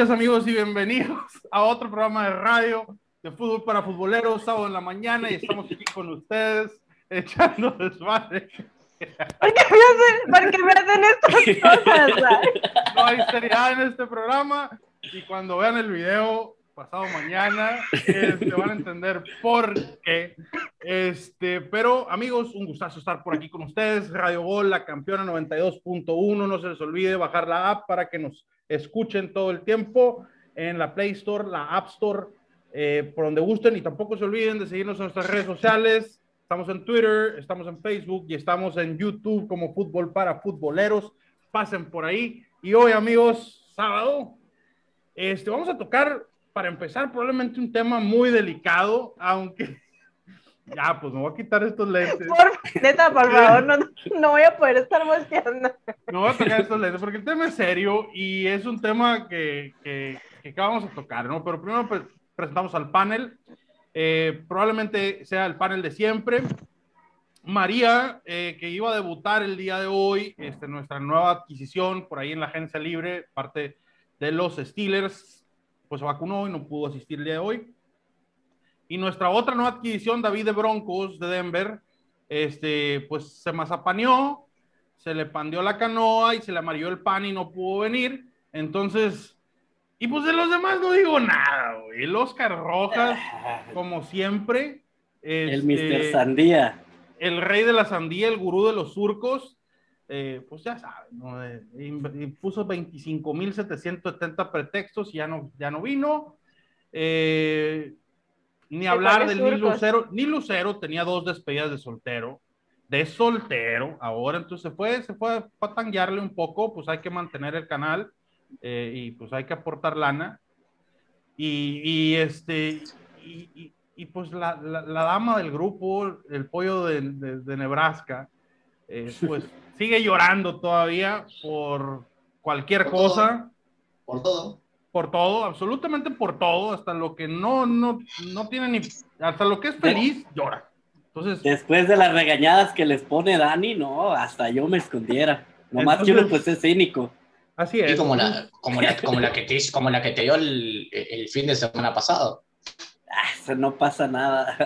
Días amigos y bienvenidos a otro programa de radio de fútbol para futboleros, sábado en la mañana y estamos aquí con ustedes echando desmadre. ¿Por qué me hacen, por qué me hacen estas cosas? No hay seriedad en este programa y cuando vean el video pasado mañana este, van a entender por qué. Este, pero amigos, un gustazo estar por aquí con ustedes. Radio Gol, la campeona 92.1. No se les olvide bajar la app para que nos escuchen todo el tiempo en la Play Store, la App Store, eh, por donde gusten. Y tampoco se olviden de seguirnos en nuestras redes sociales. Estamos en Twitter, estamos en Facebook y estamos en YouTube como Fútbol para Futboleros. Pasen por ahí. Y hoy, amigos, sábado, este, vamos a tocar, para empezar, probablemente un tema muy delicado, aunque... Ya, pues me voy a quitar estos lentes. Por, neta, por favor, no, no voy a poder estar volteando. No voy a tocar estos lentes porque el tema es serio y es un tema que, que, que vamos a tocar, ¿no? Pero primero pues, presentamos al panel. Eh, probablemente sea el panel de siempre. María, eh, que iba a debutar el día de hoy, este, nuestra nueva adquisición por ahí en la agencia libre, parte de los Steelers, pues se vacunó y no pudo asistir el día de hoy. Y nuestra otra nueva adquisición, David de Broncos de Denver, este, pues se mazapaneó, se le pandeó la canoa y se le amarillo el pan y no pudo venir. Entonces, y pues de los demás no digo nada, güey. El Oscar Rojas, como siempre. El este, Mr. Sandía. El rey de la sandía, el gurú de los surcos. eh, pues ya saben, ¿no? Eh, puso 25.770 pretextos y ya no, ya no vino. Eh, ni hablar del Ni surcos? Lucero. Ni Lucero tenía dos despedidas de soltero. De soltero, ahora entonces se fue, se fue, a tanguearle un poco, pues hay que mantener el canal eh, y pues hay que aportar lana. Y, y, este, y, y- y, pues la, la- la dama del grupo, el pollo de, de- de Nebraska, eh, pues sigue llorando todavía por cualquier Por cosa, por todo. Por todo, absolutamente por todo, hasta lo que no, no, no tiene ni, hasta lo que es feliz, llora. Entonces, Después de las regañadas que les pone Dani, no, hasta yo me escondiera. Nomás Entonces- uno pues es cínico. así es. Y como la, como, la, como, la que te, como la que te dio el, el fin de semana pasado. Ah, eso no pasa nada.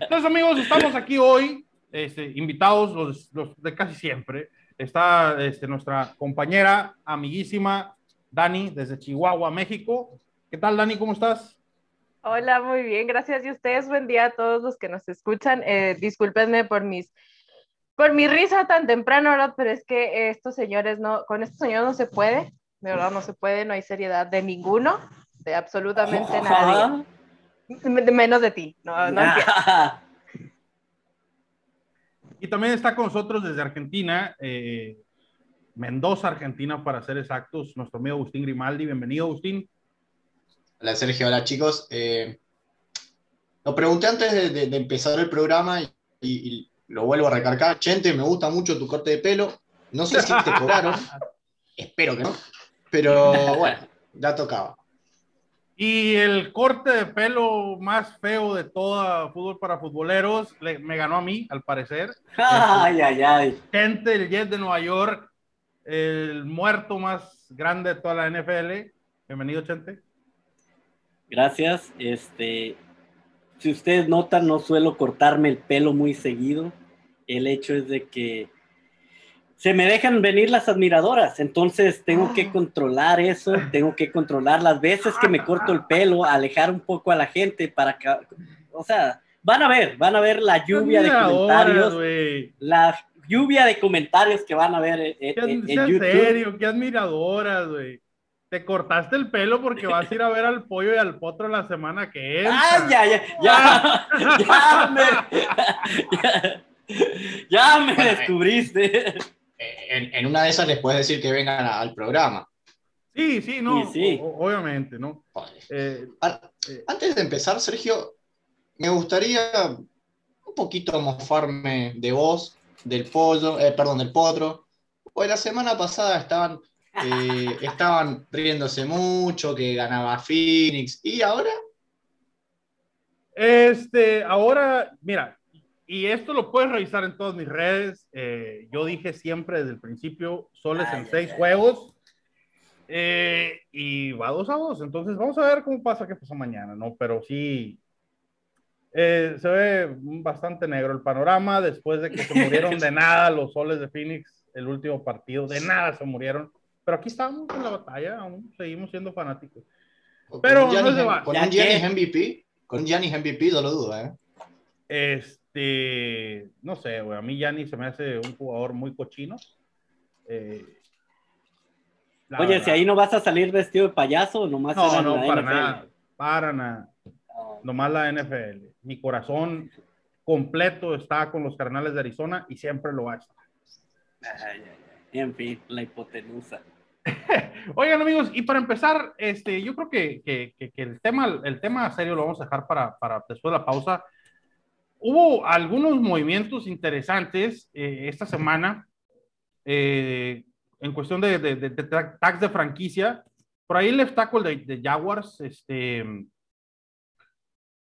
Entonces, amigos, estamos aquí hoy, este, invitados los, los de casi siempre. Está este, nuestra compañera, amiguísima, Dani, desde Chihuahua, México. ¿Qué tal, Dani? ¿Cómo estás? Hola, muy bien, gracias. Y ustedes, buen día a todos los que nos escuchan. Eh, discúlpenme por mis por mi risa tan temprano, ¿verdad? Pero es que estos señores no, con estos señores no se puede, de verdad no se puede, no hay seriedad de ninguno, de absolutamente nadie, de menos de ti, no, no entiendo. Y también está con nosotros desde Argentina, eh, Mendoza, Argentina, para ser exactos, nuestro amigo Agustín Grimaldi. Bienvenido, Agustín. Hola Sergio, hola chicos. Eh, lo pregunté antes de, de- de empezar el programa y, y- y lo vuelvo a recargar. Chente, me gusta mucho tu corte de pelo. No sé si te cobraron. Espero que no. Pero bueno, ya tocaba. Y el corte de pelo más feo de toda fútbol para futboleros le- me ganó a mí, al parecer. Ay, ay, ay. Gente, el Jet de Nueva York, el muerto más grande de toda la NFL. Bienvenido, Chente. Gracias. Este, si ustedes notan, no suelo cortarme el pelo muy seguido. El hecho es de que se me dejan venir las admiradoras, entonces tengo que controlar eso, tengo que controlar las veces que me corto el pelo, alejar un poco a la gente para que, o sea, van a ver, van a ver la lluvia de comentarios, la lluvia de comentarios que van a ver en, en- en sea YouTube. serio, qué admiradoras, güey. Te cortaste el pelo porque vas a ir a ver al pollo y al potro la semana que entra. ¡Ay, ya, ya, ya! ¡Ya me, ya, ya me Bueno, eh. descubriste! Eh, En, en una de esas les puedes decir que vengan a- al programa. Sí, sí, no, Sí, sí. o- obviamente, ¿no? Eh, eh, Antes de empezar, Sergio, me gustaría un poquito mofarme de vos, del pollo, eh, perdón, del potro. Pues la semana pasada estaban, eh, estaban riéndose mucho, que ganaba Phoenix, y ahora, Este, ahora, mira, y esto lo puedes revisar en todas mis redes. eh, yo dije siempre desde el principio, soles Ay, en ay, seis ay. juegos. Eh, y va 2 a 2. Entonces vamos a ver cómo pasa, qué pasa mañana, ¿no? Pero sí, eh, se ve bastante negro el panorama después de que se murieron de nada los soles de Phoenix el último partido. De nada se murieron. Pero aquí estamos en la batalla, aún seguimos siendo fanáticos. Pero con no se Giannis- va. Con un Giannis MVP, con un Giannis MVP, no lo dudo, ¿eh? Este, no sé, güey, a mí Yanni se me hace un jugador muy cochino. Eh, Oye, verdad. si ahí no vas a salir vestido de payaso, nomás No, no, la para NFL. nada, para nada. Nomás la NFL. Mi corazón completo está con los Cardenales de Arizona y siempre lo va a estar. Ay, ay, ay. En fin, la hipotenusa. Oigan, amigos, y para empezar, este, yo creo que, que- que- que el, tema, el tema serio lo vamos a dejar para, para después de la pausa. Hubo algunos movimientos interesantes eh, esta semana eh, en cuestión de, de, de- de tags de franquicia. Por ahí el de, de Jaguars, este,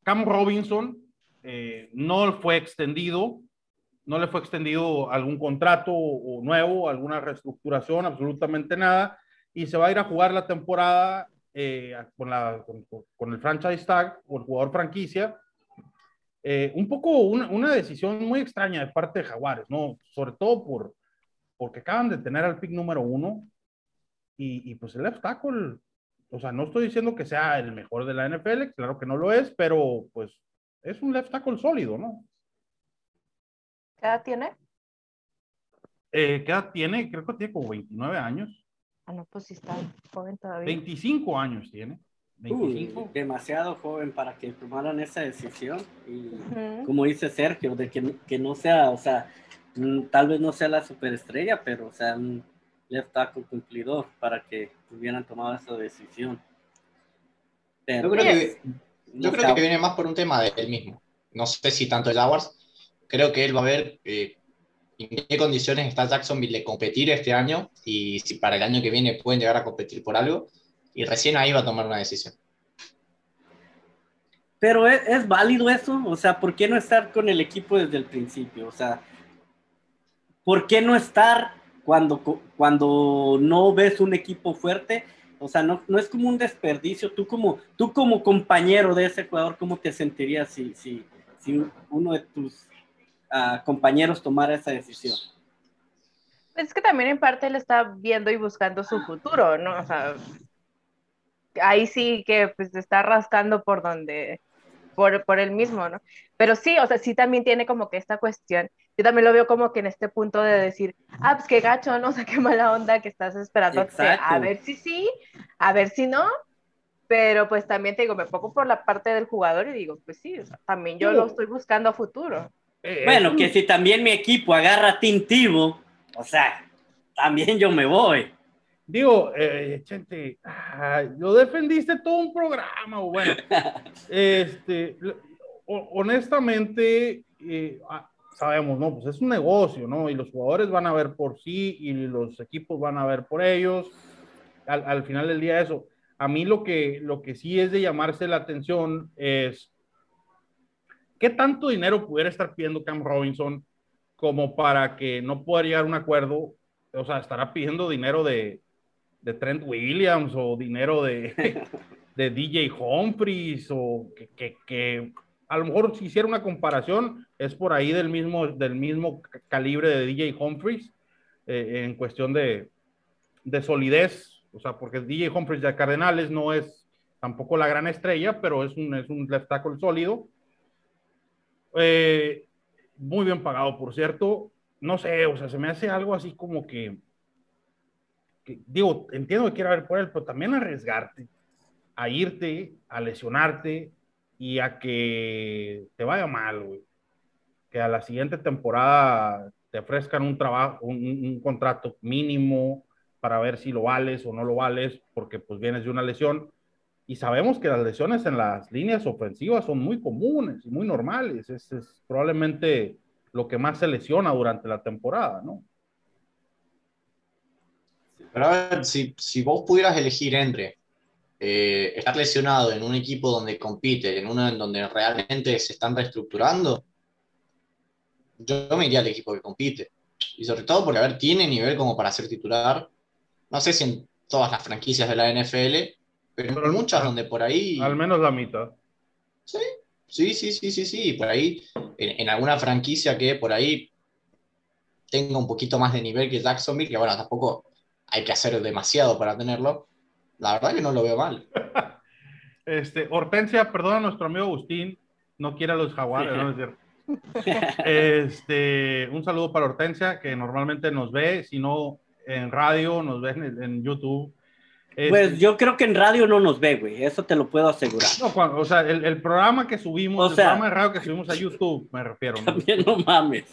Cam Robinson, eh, no fue extendido, no le fue extendido algún contrato nuevo, alguna reestructuración, absolutamente nada, y se va a ir a jugar la temporada eh, con, el franchise tag o el jugador franquicia. Eh, un poco una, una, decisión muy extraña de parte de Jaguares, ¿no? Sobre todo por, porque acaban de tener al pick número uno y, y pues el left tackle, o sea, no estoy diciendo que sea el mejor de la NFL, claro que no lo es, pero pues es un left tackle sólido, ¿no? ¿Qué edad tiene? Eh, ¿Qué edad tiene? Creo que tiene como 29 años. Ah, no, pues sí está joven todavía. 25 años tiene. 25. Uy, demasiado joven para que tomaran esa decisión. Y Ujú. como dice Sergio, de que, que no sea, o sea, mm, tal vez no sea la superestrella, pero o sea, un left tackle cumplidor para que hubieran tomado esa decisión. Pero, Yo creo que, no yo creo que viene más por un tema de él mismo. No sé si tanto el Jaguars. Creo que él va a ver eh, en qué condiciones está Jacksonville de competir este año y si para el año que viene pueden llegar a competir por algo. Y recién ahí va a tomar una decisión. Pero ¿es, es válido eso, o sea, ¿por qué no estar con el equipo desde el principio? O sea, ¿por qué no estar cuando, cuando no ves un equipo fuerte? O sea, no, no es como un desperdicio. Tú como, tú como compañero de ese jugador, ¿cómo te sentirías si, si, si uno de tus ah, compañeros tomara esa decisión? Es que también en parte él está viendo y buscando su futuro, ¿no? O sea, ahí sí que pues está rascando por donde, por, por él mismo, ¿no? Pero sí, o sea, sí también tiene como que esta cuestión, yo también lo veo como que en este punto de decir, ah, pues qué gacho, ¿no? O sea, qué mala onda que estás esperando que- a ver si sí, a ver si no, pero pues también te digo, me pongo por la parte del jugador y digo, pues sí, o sea, también yo Digo, lo estoy buscando a futuro. Eh, Bueno, que si también mi equipo agarra a Tebow, o sea, también yo me voy. Digo, eh, Chente, ay, lo defendiste todo un programa, o bueno. este, honestamente, eh, sabemos, ¿no? Pues es un negocio, ¿no? Y los jugadores van a ver por sí y los equipos van a ver por ellos. Al, al final del día, eso. A mí lo que, lo que sí es de llamarse la atención es qué tanto dinero pudiera estar pidiendo Cam Robinson como para que no pueda llegar a un acuerdo. O sea, estará pidiendo dinero de, de Trent Williams o dinero de, de DJ Humphries o que, que, que a lo mejor si hiciera una comparación es por ahí del mismo, del mismo calibre de DJ Humphries eh, en cuestión de, de solidez, o sea, porque DJ Humphries de Cardenales no es tampoco la gran estrella, pero es un, es un left tackle sólido. Eh, muy bien pagado, por cierto. No sé, o sea, se me hace algo así como que, que digo, entiendo que quiera ver por él, pero también arriesgarte a irte, a lesionarte y a que te vaya mal, güey. Que a la siguiente temporada te ofrezcan un trabajo, un, un- contrato mínimo para ver si lo vales o no lo vales, porque pues vienes de una lesión. Y sabemos que las lesiones en las líneas ofensivas son muy comunes y muy normales. Es, es probablemente lo que más se lesiona durante la temporada, ¿no? Pero a ver, si, si vos pudieras elegir entre eh, estar lesionado en un equipo donde compite, en uno en donde realmente se están reestructurando, yo me iría al equipo que compite. Y sobre todo porque, a ver, tiene nivel como para ser titular. No sé si en todas las franquicias de la NFL, pero, Pero muchas donde por ahí... Al menos la mitad. Sí, sí, sí, sí, sí, sí. Por ahí, en, en alguna franquicia que por ahí tenga un poquito más de nivel que Jacksonville, que bueno, tampoco hay que hacer demasiado para tenerlo. La verdad que no lo veo mal. Este, Hortensia, perdona a nuestro amigo Agustín, no quiere a los jaguares, no es cierto. Este, un saludo para Hortensia, que normalmente nos ve, si no en radio, nos ve en, en YouTube. Este, Pues yo creo que en radio no nos ve, güey. Eso te lo puedo asegurar. no, cuando- o sea, el, el programa que subimos, O sea- el programa de radio que subimos a YouTube, me refiero. ¿no? También no mames.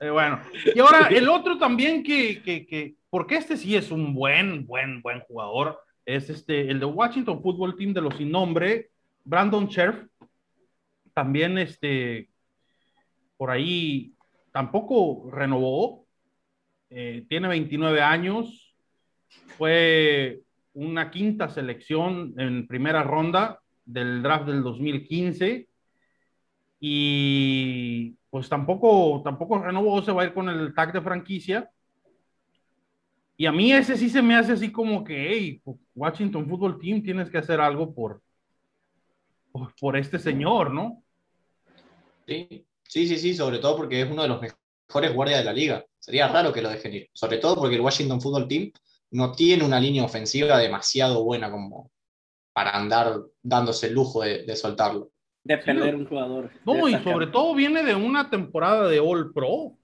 Eh, bueno, y ahora el otro también que, que, que, porque este sí es un buen, buen, buen jugador, es este, el de Washington Football Team de los sin nombre, Brandon Scherf, también este, por ahí tampoco renovó, eh, tiene 29 años, fue una quinta selección en primera ronda del draft del 2015 y pues tampoco, tampoco renovó, se va a ir con el tag de franquicia. Y a mí ese sí se me hace así como que, hey, Washington Football Team, tienes que hacer algo por, por, por este señor, ¿no? Sí, sí, sí, sí, sobre todo porque es uno de los mejores guardias de la liga. Sería raro que lo dejen ir. Sobre todo porque el Washington Football Team no tiene una línea ofensiva demasiado buena como para andar dándose el lujo de, de soltarlo. De perder un jugador. No, y sobre todo viene de una temporada de All Pro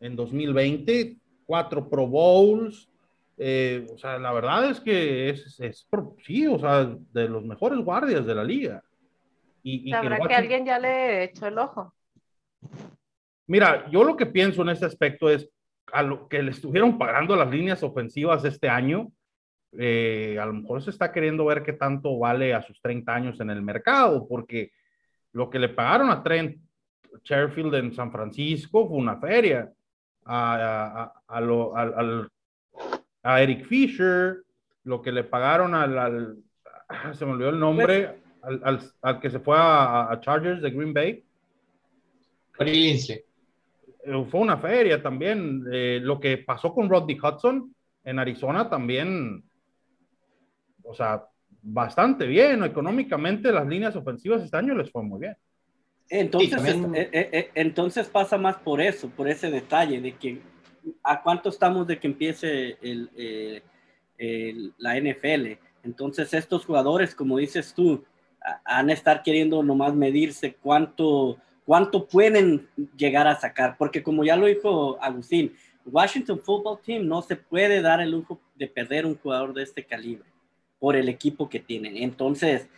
en 2020, cuatro Pro Bowls. eh, o sea, la verdad es que es, es sí, o sea, de los mejores guardias de la liga. Y, y que Sabrá que Washington- alguien ya le echó el ojo. Mira, yo lo que pienso en este aspecto es a lo que le estuvieron pagando las líneas ofensivas este año, eh, a lo mejor se está queriendo ver qué tanto vale a sus 30 años en el mercado, porque lo que le pagaron a Trent Sherfield en San Francisco fue una feria. A, a- a- lo- al- al- a Eric Fisher, lo que le pagaron al, al- ah, se me olvidó el nombre, al, al- al que se fue a, a Chargers de Green Bay. Linsley. Eh, fue una feria también. Eh, lo que pasó con Rodney Hudson en Arizona también, o sea, bastante bien. Económicamente las líneas ofensivas este año les fue muy bien. Entonces, Sí, también- eh, eh, eh, entonces pasa más por eso, por ese detalle de que a cuánto estamos de que empiece el, eh, el- la NFL. Entonces estos jugadores, como dices tú, a- han a estar queriendo nomás medirse cuánto, cuánto pueden llegar a sacar, porque como ya lo dijo Agustín, Washington Football Team no se puede dar el lujo de perder un jugador de este calibre por el equipo que tienen. Entonces,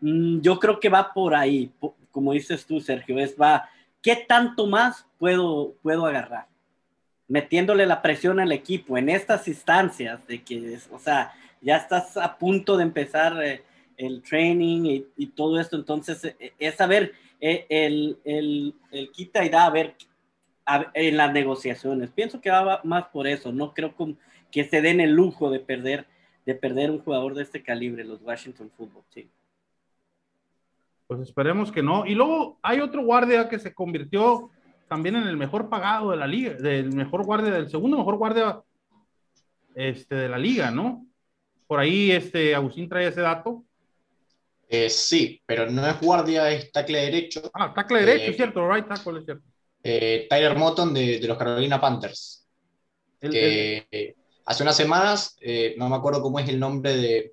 mm, yo creo que va por ahí, como dices tú, Sergio, es va, ¿qué tanto más puedo, puedo agarrar? Metiéndole la presión al equipo en estas instancias de que, o sea, ya estás a punto de empezar eh, el training y, todo esto, entonces eh, es saber eh, el, el, el quita y da a ver en las negociaciones. Pienso que va más por eso, no creo que se den el lujo de perder, de perder un jugador de este calibre, los Washington Football Team. Pues esperemos que no. Y luego hay otro guardia que se convirtió también en el mejor pagado de la liga, del mejor guardia, del segundo mejor guardia este, de la liga, ¿no? Por ahí este, Agustín trae ese dato. Eh, sí, pero no es guardia, es tackle derecho. Ah, tackle derecho, Eh, es cierto, right tackle, es cierto. Eh, Tyler Moton de, de los Carolina Panthers. El- que hace unas semanas, no me acuerdo cómo es el nombre de,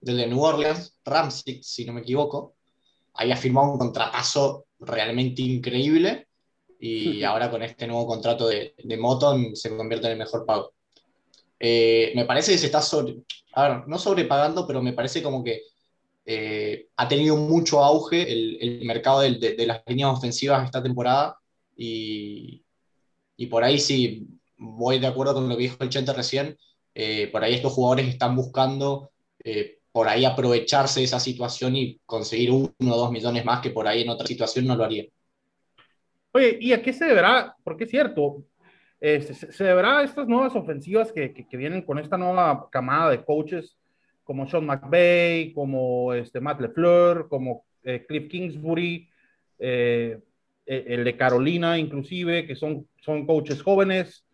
del de New Orleans, Ramsey, si no me equivoco, había firmado un contratazo realmente increíble y ahora con este nuevo contrato de, de Moton se convierte en el mejor pago. Eh, me parece que se está sobre, a ver, no sobrepagando, pero me parece como que eh, ha tenido mucho auge el, el mercado de, de las líneas ofensivas esta temporada y, y por ahí sí voy de acuerdo con lo que dijo el Chente recién, eh, por ahí estos jugadores están buscando por ahí aprovecharse de esa situación y conseguir uno o dos millones más que por ahí en otra situación no lo haría. Oye, ¿y a qué se deberá? Porque es cierto, eh, se, se deberá a estas nuevas ofensivas que, que, que vienen con esta nueva camada de coaches como Sean McVay, como este, Matt LeFleur, como eh, Cliff Kingsbury, eh, eh, el de Carolina inclusive, que son, son coaches jóvenes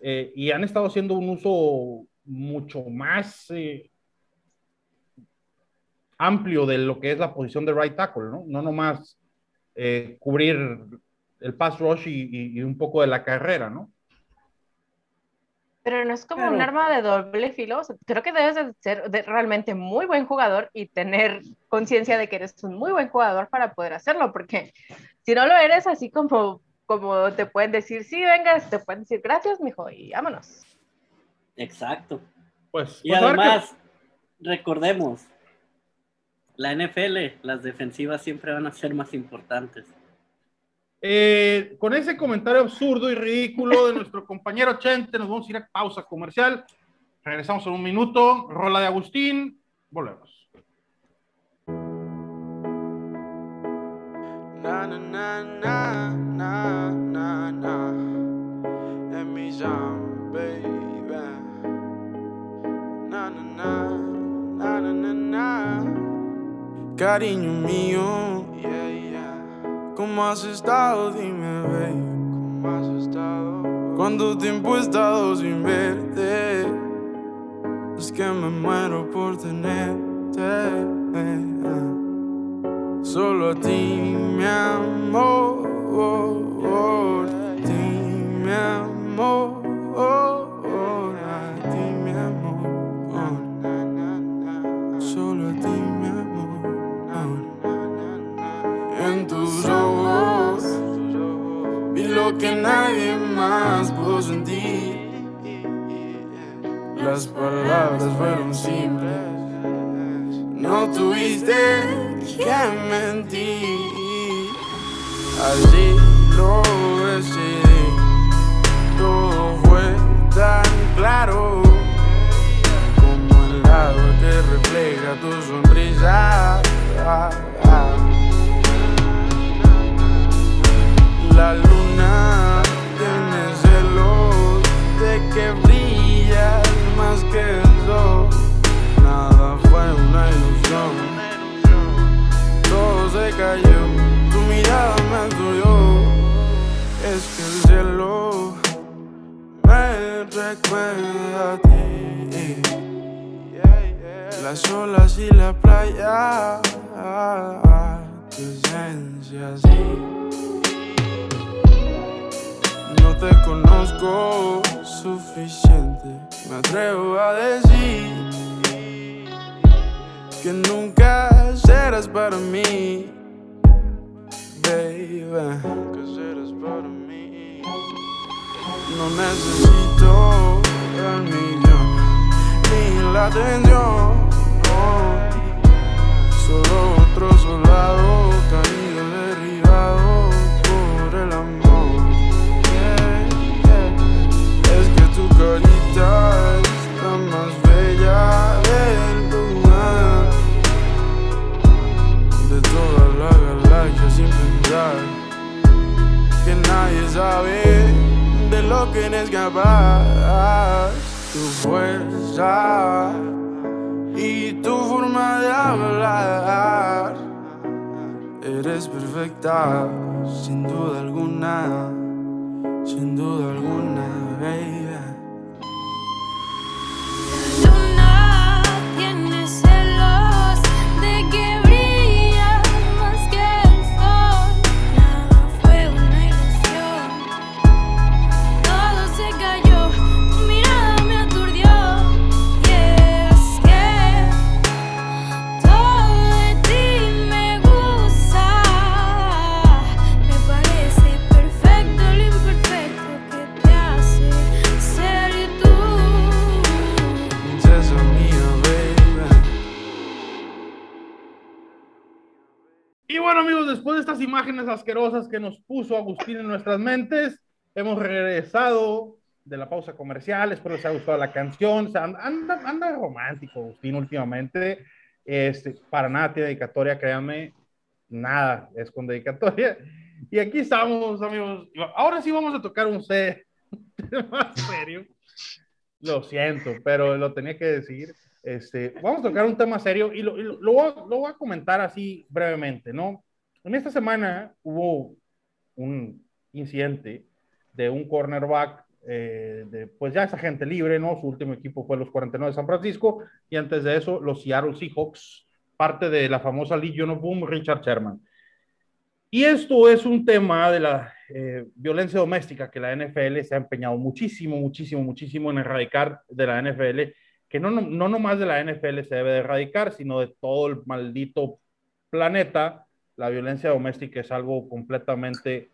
eh, y han estado haciendo un uso mucho más eh, amplio de lo que es la posición de right tackle, ¿no? No nomás eh, cubrir el pass rush y, un poco de la carrera, ¿no? Pero no es como un arma de doble filo. creo que debes de ser realmente muy buen jugador y tener conciencia de que eres un muy buen jugador para poder hacerlo, porque si no lo eres, así como, como te pueden decir, sí, vengas, te pueden decir gracias, mijo, y vámonos. Exacto. Pues, y pues, además, recordemos, la NFL, las defensivas siempre van a ser más importantes. Eh, con ese comentario absurdo y ridículo de nuestro compañero Chente, nos vamos a ir a pausa comercial. Regresamos en un minuto. Rola de Agustín. Volvemos. Na, na, na, na, na, na, na. En mi Cariño mío, yeah, yeah. ¿Cómo has estado? Dime, baby. ¿Cómo has estado? ¿Cuánto tiempo he estado sin verte? Es que me muero por tenerte. Solo a ti, mi amor. Que nadie más pudo sentir. Las palabras fueron simples, no tuviste que mentir. Así lo decidí, todo fue tan claro. Como el agua que refleja tu sonrisa. La luna tiene celos de que brillas más que el sol. Nada fue una ilusión. Todo se cayó, tu mirada me aturió. Es que el cielo me recuerda a ti. Las olas y la playa, tu esencia así te conozco suficiente. Me atrevo a decir que nunca serás para mí, baby. Nunca serás para mí. No necesito el millón ni la atención. Solo otro soldado nadie sabe de lo que eres capaz Tu fuerza y tu forma de hablar. Eres perfecta, sin duda alguna, sin duda alguna, baby. después de estas imágenes asquerosas que nos puso Agustín en nuestras mentes, hemos regresado de la pausa comercial. Espero les haya gustado la canción. anda, anda romántico, Agustín, últimamente. Este, para nada tiene dedicatoria, créanme. Nada es con dedicatoria. Y aquí estamos, amigos. Ahora sí vamos a tocar un C más serio. Lo siento, pero lo tenía que decir. Este, vamos a tocar un tema serio y lo, lo, lo, voy a comentar así brevemente, ¿no? En esta semana hubo un incidente de un cornerback eh, de, pues ya es agente libre, ¿no? Su último equipo fue los 49 de San Francisco y antes de eso los Seattle Seahawks, parte de la famosa Legion of Boom, Richard Sherman. Y esto es un tema de la eh, violencia doméstica que la NFL se ha empeñado muchísimo, muchísimo, muchísimo en erradicar de la NFL, que no, no, no nomás de la NFL se debe de erradicar, sino de todo el maldito planeta. La violencia doméstica es algo completamente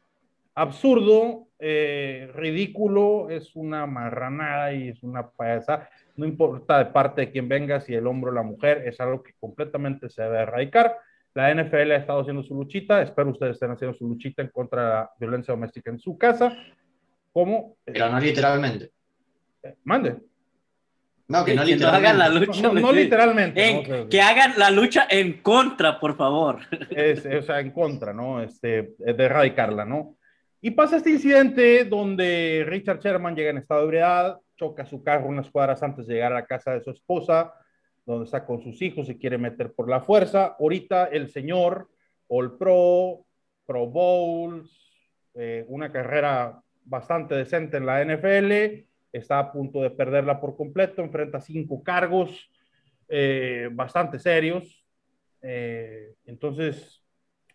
absurdo, eh, ridículo, es una marranada y es una payasa. No importa de parte de quién venga, si el hombre o la mujer, es algo que completamente se debe erradicar. La NFL ha estado haciendo su luchita, espero ustedes estén haciendo su luchita en contra de la violencia doméstica en su casa. ¿Cómo? Pero no literalmente. Eh, mande. No, que no Que no literalmente. hagan la lucha. No, no literalmente. En- que hagan la lucha en contra, por favor. es, o sea, en contra, ¿no? Este, de erradicarla, ¿no? Y pasa este incidente donde Richard Sherman llega en estado de ebriedad, choca su carro unas cuadras antes de llegar a la casa de su esposa, donde está con sus hijos y quiere meter por la fuerza. Ahorita el señor, All Pro, Pro Bowls, eh, una carrera bastante decente en la NFL, está a punto de perderla por completo, enfrenta cinco cargos eh, bastante serios. Eh, entonces,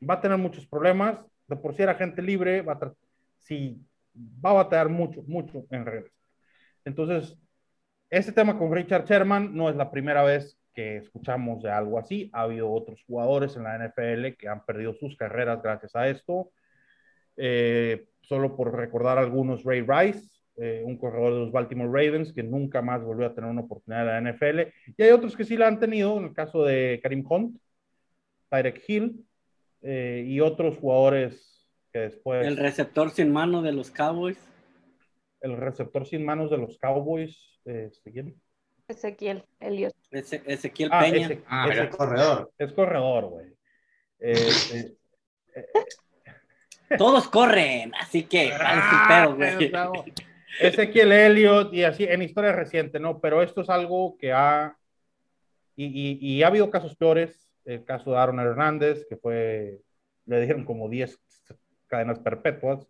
va a tener muchos problemas. De por sí era gente libre, va a, sí, va a batallar mucho, mucho en regresar. Entonces, este tema con Richard Sherman no es la primera vez que escuchamos de algo así. Ha habido otros jugadores en la NFL que han perdido sus carreras gracias a esto. Eh, solo por recordar algunos, Ray Rice, eh, un corredor de los Baltimore Ravens, que nunca más volvió a tener una oportunidad en la NFL. Y hay otros que sí la han tenido, en el caso de Karim Hunt, Tyrek Hill eh, y otros jugadores que después... El receptor sin mano de los Cowboys. el receptor sin manos de los Cowboys, eh, ¿quién? Ezequiel, Elliot. Ese- Ezequiel Ah, Peña. ese- Ah, pero ese- es corredor. es corredor, güey. Eh, eh, Todos corren, así que ¿cuál es Ah, el pedo, güey? no. Ezequiel Elliott y así en historia reciente, ¿no? Pero esto es algo que ha. Y, y- y ha habido casos peores. El caso de Aaron Hernández, que fue. Le dieron como 10 cadenas perpetuas.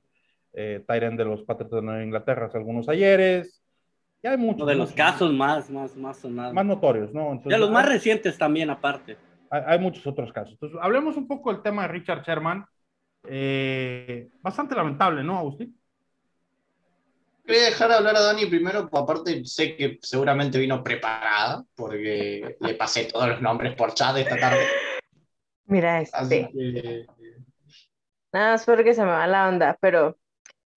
Eh, Tyren de los Patriots de Nueva Inglaterra hace algunos ayeres. Ya hay muchos. Uno de los muchos, casos más, más, más sonados. Más notorios, ¿no? Entonces, de los más recientes también, aparte. hay, hay muchos otros casos. Entonces, hablemos un poco del tema de Richard Sherman. Eh, bastante lamentable, ¿no, Agustín? Quería dejar hablar a Dani primero, aparte sé que seguramente vino preparada, porque le pasé todos los nombres por chat esta tarde. Mira Así este. que Nada más porque se me va la onda, pero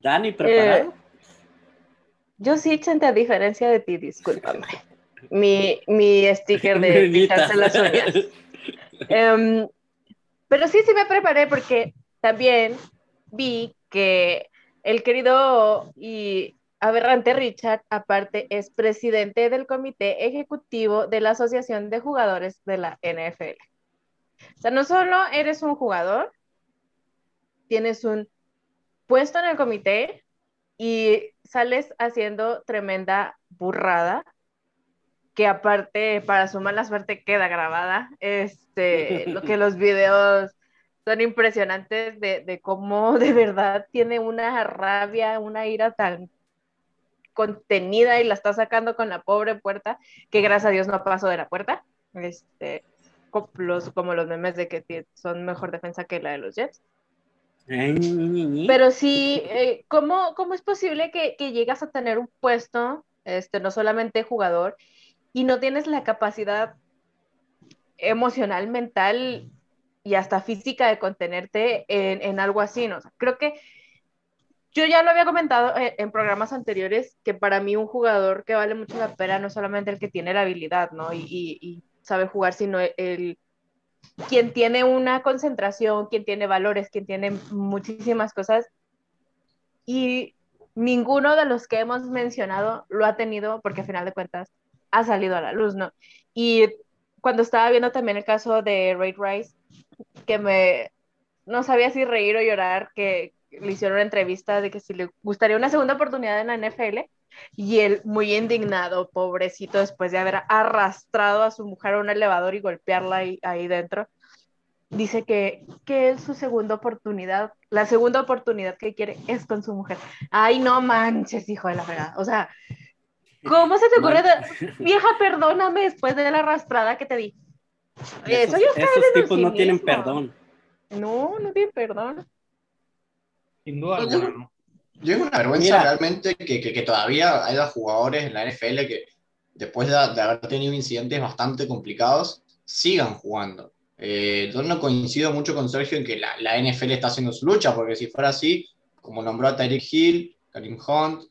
Dani, ¿preparado? yo sí, Chente, a diferencia de ti, discúlpame. Mi, mi sticker de pintarse las uñas. Em, pero sí, sí me preparé porque también vi que el querido y aberrante Richard, aparte, es presidente del comité ejecutivo de la Asociación de Jugadores de la NFL. O sea, no solo eres un jugador, tienes un puesto en el comité y sales haciendo tremenda burrada que aparte para su mala suerte queda grabada. Este, lo que los videos son impresionantes de, de cómo de verdad tiene una rabia, una ira tan contenida y la está sacando con la pobre puerta, que gracias a Dios no pasó de la puerta. Este, co- los, como los memes de que son mejor defensa que la de los Jets. Pero sí, eh, ¿cómo, cómo es posible que, que llegas a tener un puesto, este, no solamente jugador, y no tienes la capacidad emocional, mental y hasta física de contenerte en, en algo así? ¿no? O sea, creo que yo ya lo había comentado en, en programas anteriores, que para mí un jugador que vale mucho la pena no es solamente el que tiene la habilidad, ¿no? Y, sabe jugar, sino el, quien tiene una concentración, quien tiene valores, quien tiene muchísimas cosas. Y ninguno de los que hemos mencionado lo ha tenido porque a final de cuentas ha salido a la luz, ¿no? Y cuando estaba viendo también el caso de Ray Rice, que me no sabía si reír o llorar, que le hicieron una entrevista de que si le gustaría una segunda oportunidad en la NFL, y él muy indignado, pobrecito, después de haber arrastrado a su mujer a un elevador y golpearla ahí, ahí dentro. dice que, que él su segunda oportunidad, la segunda oportunidad que quiere es con su mujer. Ay, no manches, hijo de la fregada. O sea, ¿cómo se te ocurre? de- vieja, perdóname después de la arrastrada que te di. Eso esos, está esos tipos no tienen perdón. No, no tiene perdón. Sin duda alguna, ¿no? Yo es una vergüenza Mira. realmente que, que- que todavía haya jugadores en la NFL que después de, de haber tenido incidentes bastante complicados, sigan jugando. Eh, yo no coincido mucho con Sergio en que la, la NFL está haciendo su lucha, porque si fuera así, como nombró a Tyreek Hill, Karim Hunt,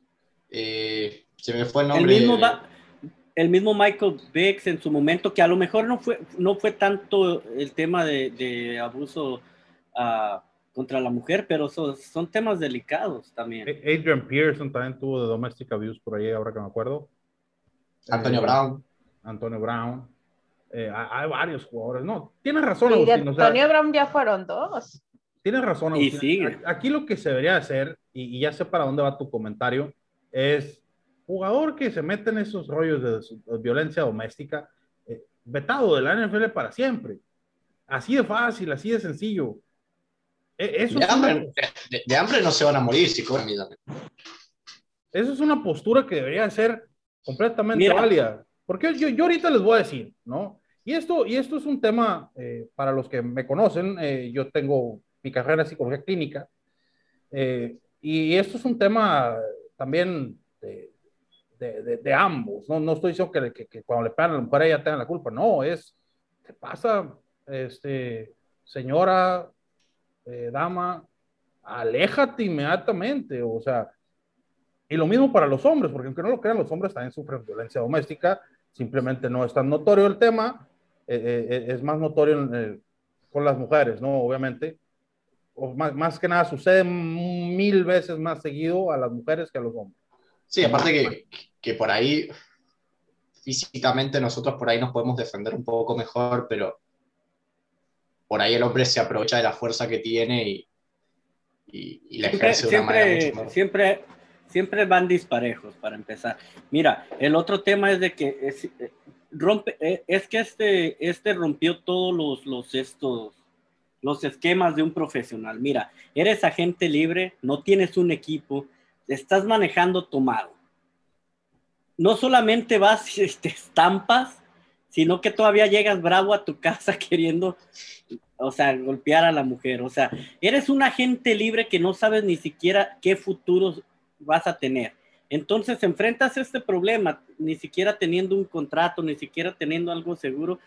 eh, se me fue el El nombre. mismo, va- el mismo Michael Bex en su momento, que a lo mejor no fue, no fue tanto el tema de, de abuso ah, contra la mujer, pero son, son temas delicados también. Adrian Pearson también tuvo de domestic abuse por ahí, ahora que me acuerdo. Antonio Eh, Brown. Antonio Brown. Eh, hay, varios jugadores. No, tienes razón, Y de Agustín. o sea, Antonio Brown ya fueron dos. Tienes razón, Y Agustín. sigue. Aquí lo que se debería hacer, y, y ya sé para dónde va tu comentario, es jugador que se mete en esos rollos de, de violencia doméstica, eh, vetado de la NFL para siempre. Así de fácil, así de sencillo. E- Eso De una, hambre, de- de hambre no se van a morir si comen eso es una postura que debería ser completamente Mira. válida. Porque yo, yo ahorita les voy a decir, ¿no? Y esto, y esto es un tema, eh, para los que me conocen, eh, yo tengo mi carrera en psicología clínica, eh, y esto es un tema también de, de, de- de ambos, ¿no? No estoy diciendo que, que- que cuando le pegan a la mujer ella tenga la culpa, no, es, ¿qué pasa, este, señora, eh, dama? Aléjate inmediatamente, o sea, y lo mismo para los hombres, porque aunque no lo crean, los hombres también sufren violencia doméstica, simplemente no es tan notorio el tema, eh, eh, es más notorio eh, con las mujeres, ¿no? Obviamente, más, más que nada sucede mil veces más seguido a las mujeres que a los hombres. Sí, aparte que, que por ahí, físicamente nosotros por ahí nos podemos defender un poco mejor, pero por ahí el hombre se aprovecha de la fuerza que tiene y, y, y la Siempre, ejerce de una manera siempre, mucho más. siempre, siempre van disparejos para empezar. Mira, el otro tema es de que es, eh, rompe, eh, es que este, este rompió todos los, los, estos, los esquemas de un profesional. Mira, eres agente libre, no tienes un equipo, estás manejando tomado. No solamente vas y te estampas, sino que todavía llegas bravo a tu casa queriendo, o sea, golpear a la mujer. O sea, eres un agente libre que no sabes ni siquiera qué futuros vas a tener. Entonces enfrentas este problema, ni siquiera teniendo un contrato, ni siquiera teniendo algo seguro,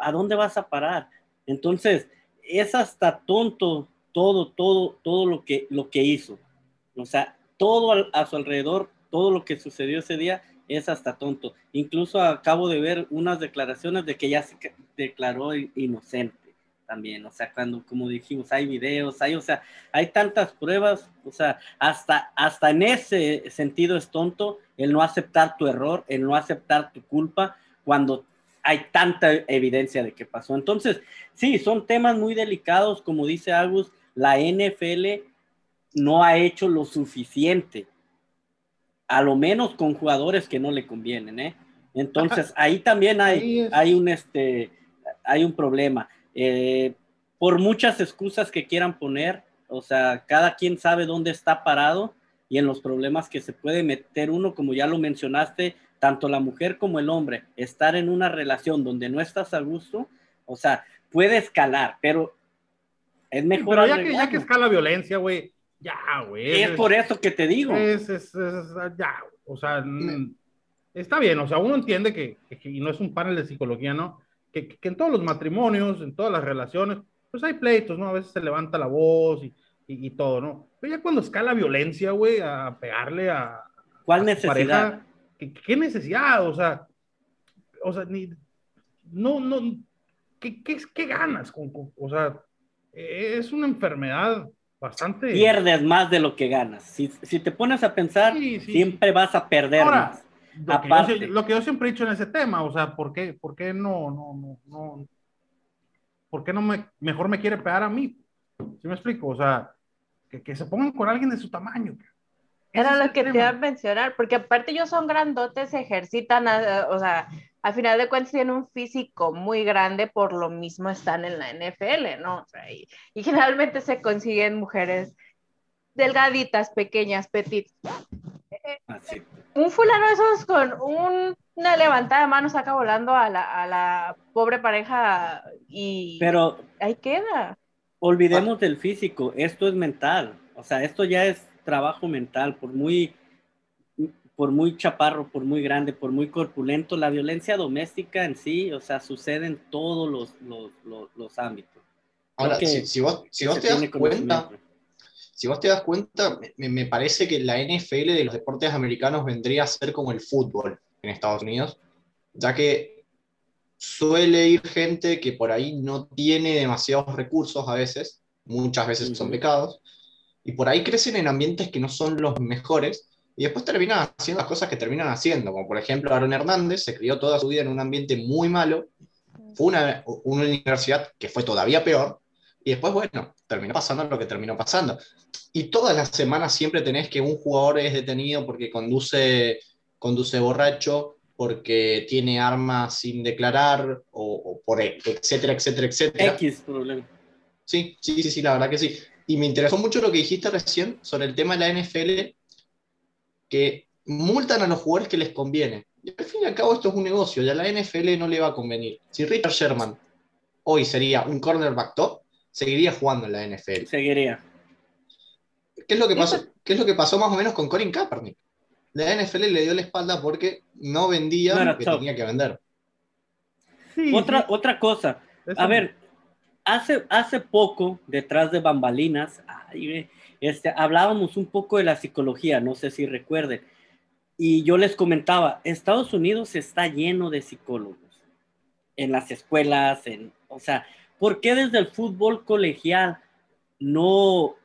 ¿a dónde vas a parar? Entonces, es hasta tonto todo, todo, todo lo que, lo que hizo. O sea, todo a su alrededor, todo lo que sucedió ese día es hasta tonto. Incluso acabo de ver unas declaraciones de que ya se declaró inocente también. O sea, cuando, como dijimos, hay videos, hay, o sea, hay tantas pruebas, o sea, hasta, hasta en ese sentido es tonto el no aceptar tu error, el no aceptar tu culpa cuando hay tanta evidencia de que pasó. Entonces, sí, son temas muy delicados, como dice Agus, la NFL no ha hecho lo suficiente, a lo menos con jugadores que no le convienen, ¿eh? Entonces, ahí también hay, hay un este, hay un problema. Eh, por muchas excusas que quieran poner, o sea, cada quien sabe dónde está parado y en los problemas que se puede meter uno, como ya lo mencionaste, tanto la mujer como el hombre, estar en una relación donde no estás a gusto, o sea, puede escalar, pero es mejor. Pero ya que, ya que escala violencia, güey, ya, güey. es por eso que te digo. Es, es- es- ya, o sea, mm, está bien, o sea, uno entiende que, que- y no es un panel de psicología, ¿no? Que, que en todos los matrimonios, en todas las relaciones, pues hay pleitos, ¿no? A veces se levanta la voz y, y- y todo, ¿no? Pero ya cuando escala violencia, güey, a pegarle a, ¿Cuál a necesidad? pareja, ¿qué, qué necesidad? O sea, o sea, ni, no, no, ¿qué, qué, qué ganas? Con, con- o sea, es una enfermedad bastante... Pierdes más de lo que ganas. Si, si te pones a pensar, Sí, sí, siempre vas a perder Ahora, más. Lo que, yo, Aparte. lo que yo siempre he dicho en ese tema, o sea, ¿por qué, por qué no, no, no, no, por qué no me, mejor me quiere pegar a mí? ¿Sí me explico? O sea, que, que se pongan con alguien de su tamaño. Era lo que te tema. iba a mencionar, porque aparte ellos son grandotes, se ejercitan, ah, o sea, al final de cuentas tienen un físico muy grande, por lo mismo están en la NFL, ¿no? O sea, y, generalmente se consiguen mujeres delgaditas, pequeñas, petit. Así. Un fulano de esos con una levantada de mano saca volando a la, pobre pareja y Pero ahí queda. Olvidemos del físico, esto es mental, o sea, esto ya es trabajo mental, por muy por muy chaparro, por muy grande, por muy corpulento, la violencia doméstica en sí, o sea, sucede en todos los, los, los, ámbitos. Ahora, si, vos, si vos te das cuenta, si vos te das cuenta, me, me, parece que la NFL de los deportes americanos vendría a ser como el fútbol en Estados Unidos, ya que suele ir gente que por ahí no tiene demasiados recursos a veces, muchas veces son pecados, y por ahí crecen en ambientes que no son los mejores, y después terminan haciendo las cosas que terminan haciendo, como por ejemplo Aaron Hernández se crió toda su vida en un ambiente muy malo, fue una, una universidad que fue todavía peor, y después, bueno, terminó pasando lo que terminó pasando. Y todas las semanas siempre tenés que un jugador es detenido porque conduce, conduce borracho, porque tiene armas sin declarar, o, por etcétera, etcétera, etcétera. X problema. Sí, sí, sí, sí, la verdad que sí. Y me interesó mucho lo que dijiste recién sobre el tema de la NFL que multan a los jugadores que les conviene. Y al fin y al cabo esto es un negocio y a la NFL no le va a convenir. Si Richard Sherman hoy sería un cornerback top, seguiría jugando en la NFL. Seguiría. ¿Qué es lo que pasó, ¿qué es lo que pasó más o menos con Colin Kaepernick? La NFL le dio la espalda porque no vendía lo que tenía que vender. otra, otra cosa. A ver, hace, hace poco, detrás de bambalinas, este, hablábamos un poco de la psicología, no sé si recuerden. Y yo les comentaba, Estados Unidos está lleno de psicólogos en las escuelas, en, o sea, ¿por qué desde el fútbol colegial no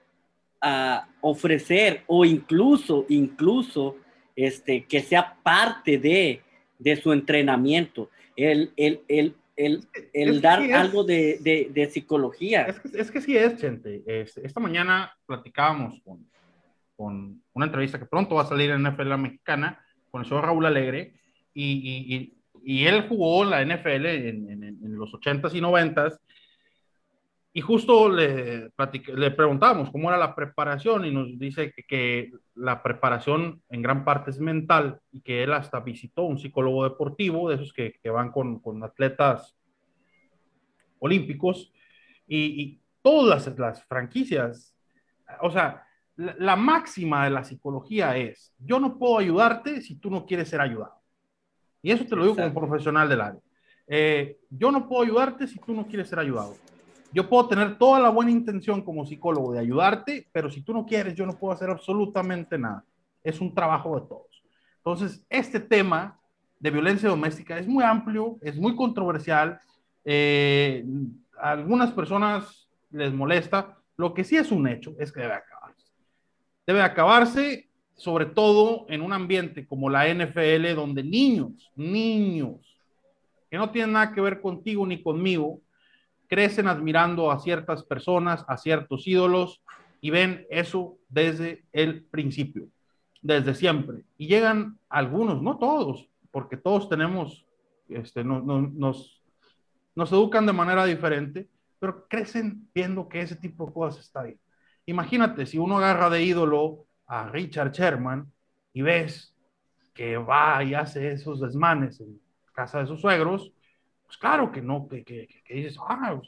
a ofrecer o incluso, incluso, este, que sea parte de, de su entrenamiento, el, el, el, el, dar algo de, de, psicología. Es que, es que sí es, gente. esta mañana platicábamos con, con, una entrevista que pronto va a salir en NFL Mexicana con el señor Raúl Alegre y, y, y él jugó la NFL en, en, en los 80s y 90s y justo le, le preguntábamos cómo era la preparación y nos dice que, que, la preparación en gran parte es mental y que él hasta visitó un psicólogo deportivo, de esos que, que van con, con, atletas olímpicos y, y todas las, las, franquicias, o sea, la, la, máxima de la psicología es, yo no puedo ayudarte si tú no quieres ser ayudado. Y eso te lo digo como profesional del área. Eh, yo no puedo ayudarte si tú no quieres ser ayudado yo puedo tener toda la buena intención como psicólogo de ayudarte, pero si tú no quieres, yo no puedo hacer absolutamente nada. Es un trabajo de todos. Entonces, este tema de violencia doméstica es muy amplio, es muy controversial. Eh, a algunas personas les molesta. Lo que sí es un hecho es que debe acabarse. Debe acabarse, sobre todo en un ambiente como la NFL, donde niños, niños, que no tienen nada que ver contigo ni conmigo, crecen admirando a ciertas personas, a ciertos ídolos y ven eso desde el principio, desde siempre. Y llegan algunos, no todos, porque todos tenemos, este, no, nos, nos educan de manera diferente, pero crecen viendo que ese tipo de cosas está ahí. Imagínate, si uno agarra de ídolo a Richard Sherman y ves que va y hace esos desmanes en casa de sus suegros, pues claro que no, que, que, que dices, ah,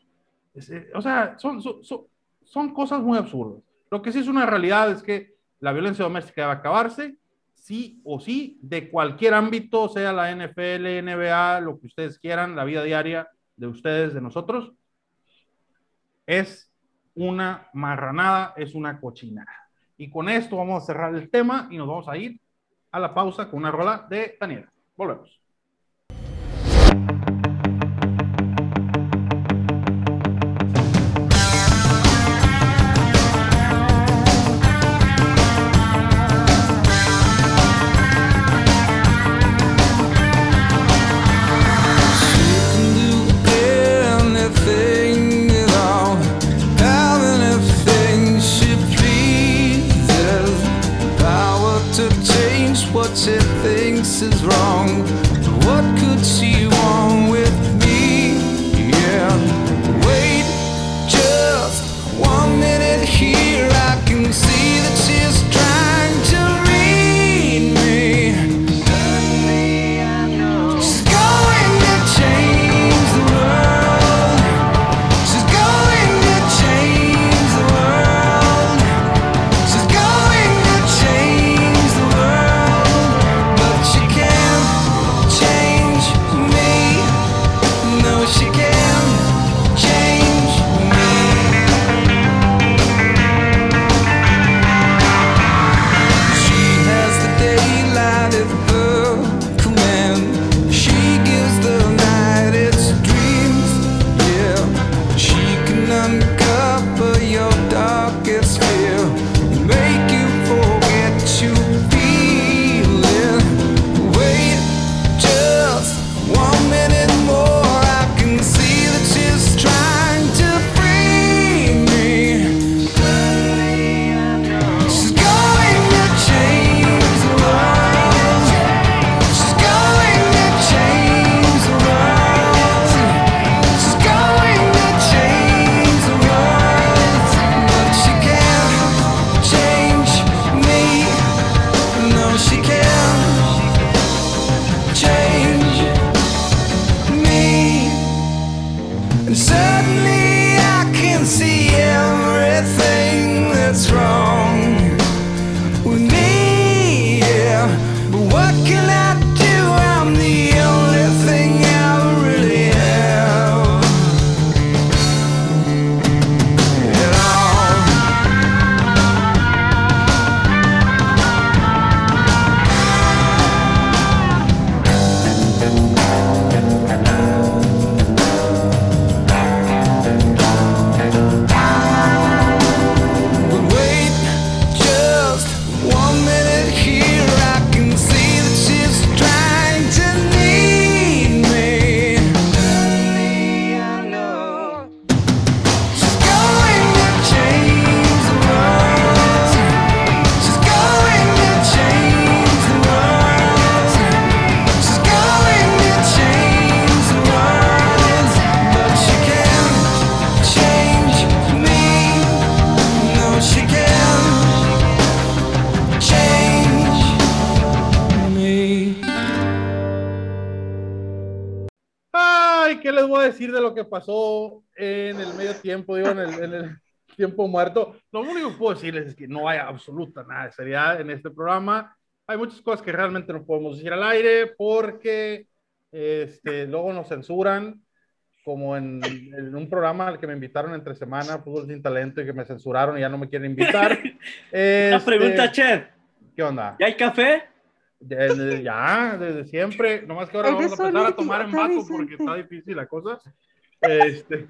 pues, eh, o sea, son, son, son, cosas muy absurdas. Lo que sí es una realidad es que la violencia doméstica debe acabarse, sí o sí, de cualquier ámbito, sea la NFL, NBA, lo que ustedes quieran, la vida diaria de ustedes, de nosotros, es una marranada, es una cochinada. Y con esto vamos a cerrar el tema y nos vamos a ir a la pausa con una rola de Daniela. Volvemos. Lo que pasó en el medio tiempo, digo, en el, en el tiempo muerto? Lo único que puedo decirles es que no hay absoluta nada de seriedad en este programa. Hay muchas cosas que realmente no podemos decir al aire porque este, luego nos censuran, como en, en un programa al que me invitaron entre semana, Fútbol Sin Talento, y que me censuraron y ya no me quieren invitar. Una Este, pregunta, chef. ¿Qué onda? ¿Ya hay café? Desde, ya, desde siempre. Nomás que ahora vamos a empezar a tomar en vaso porque está difícil la cosa. Este,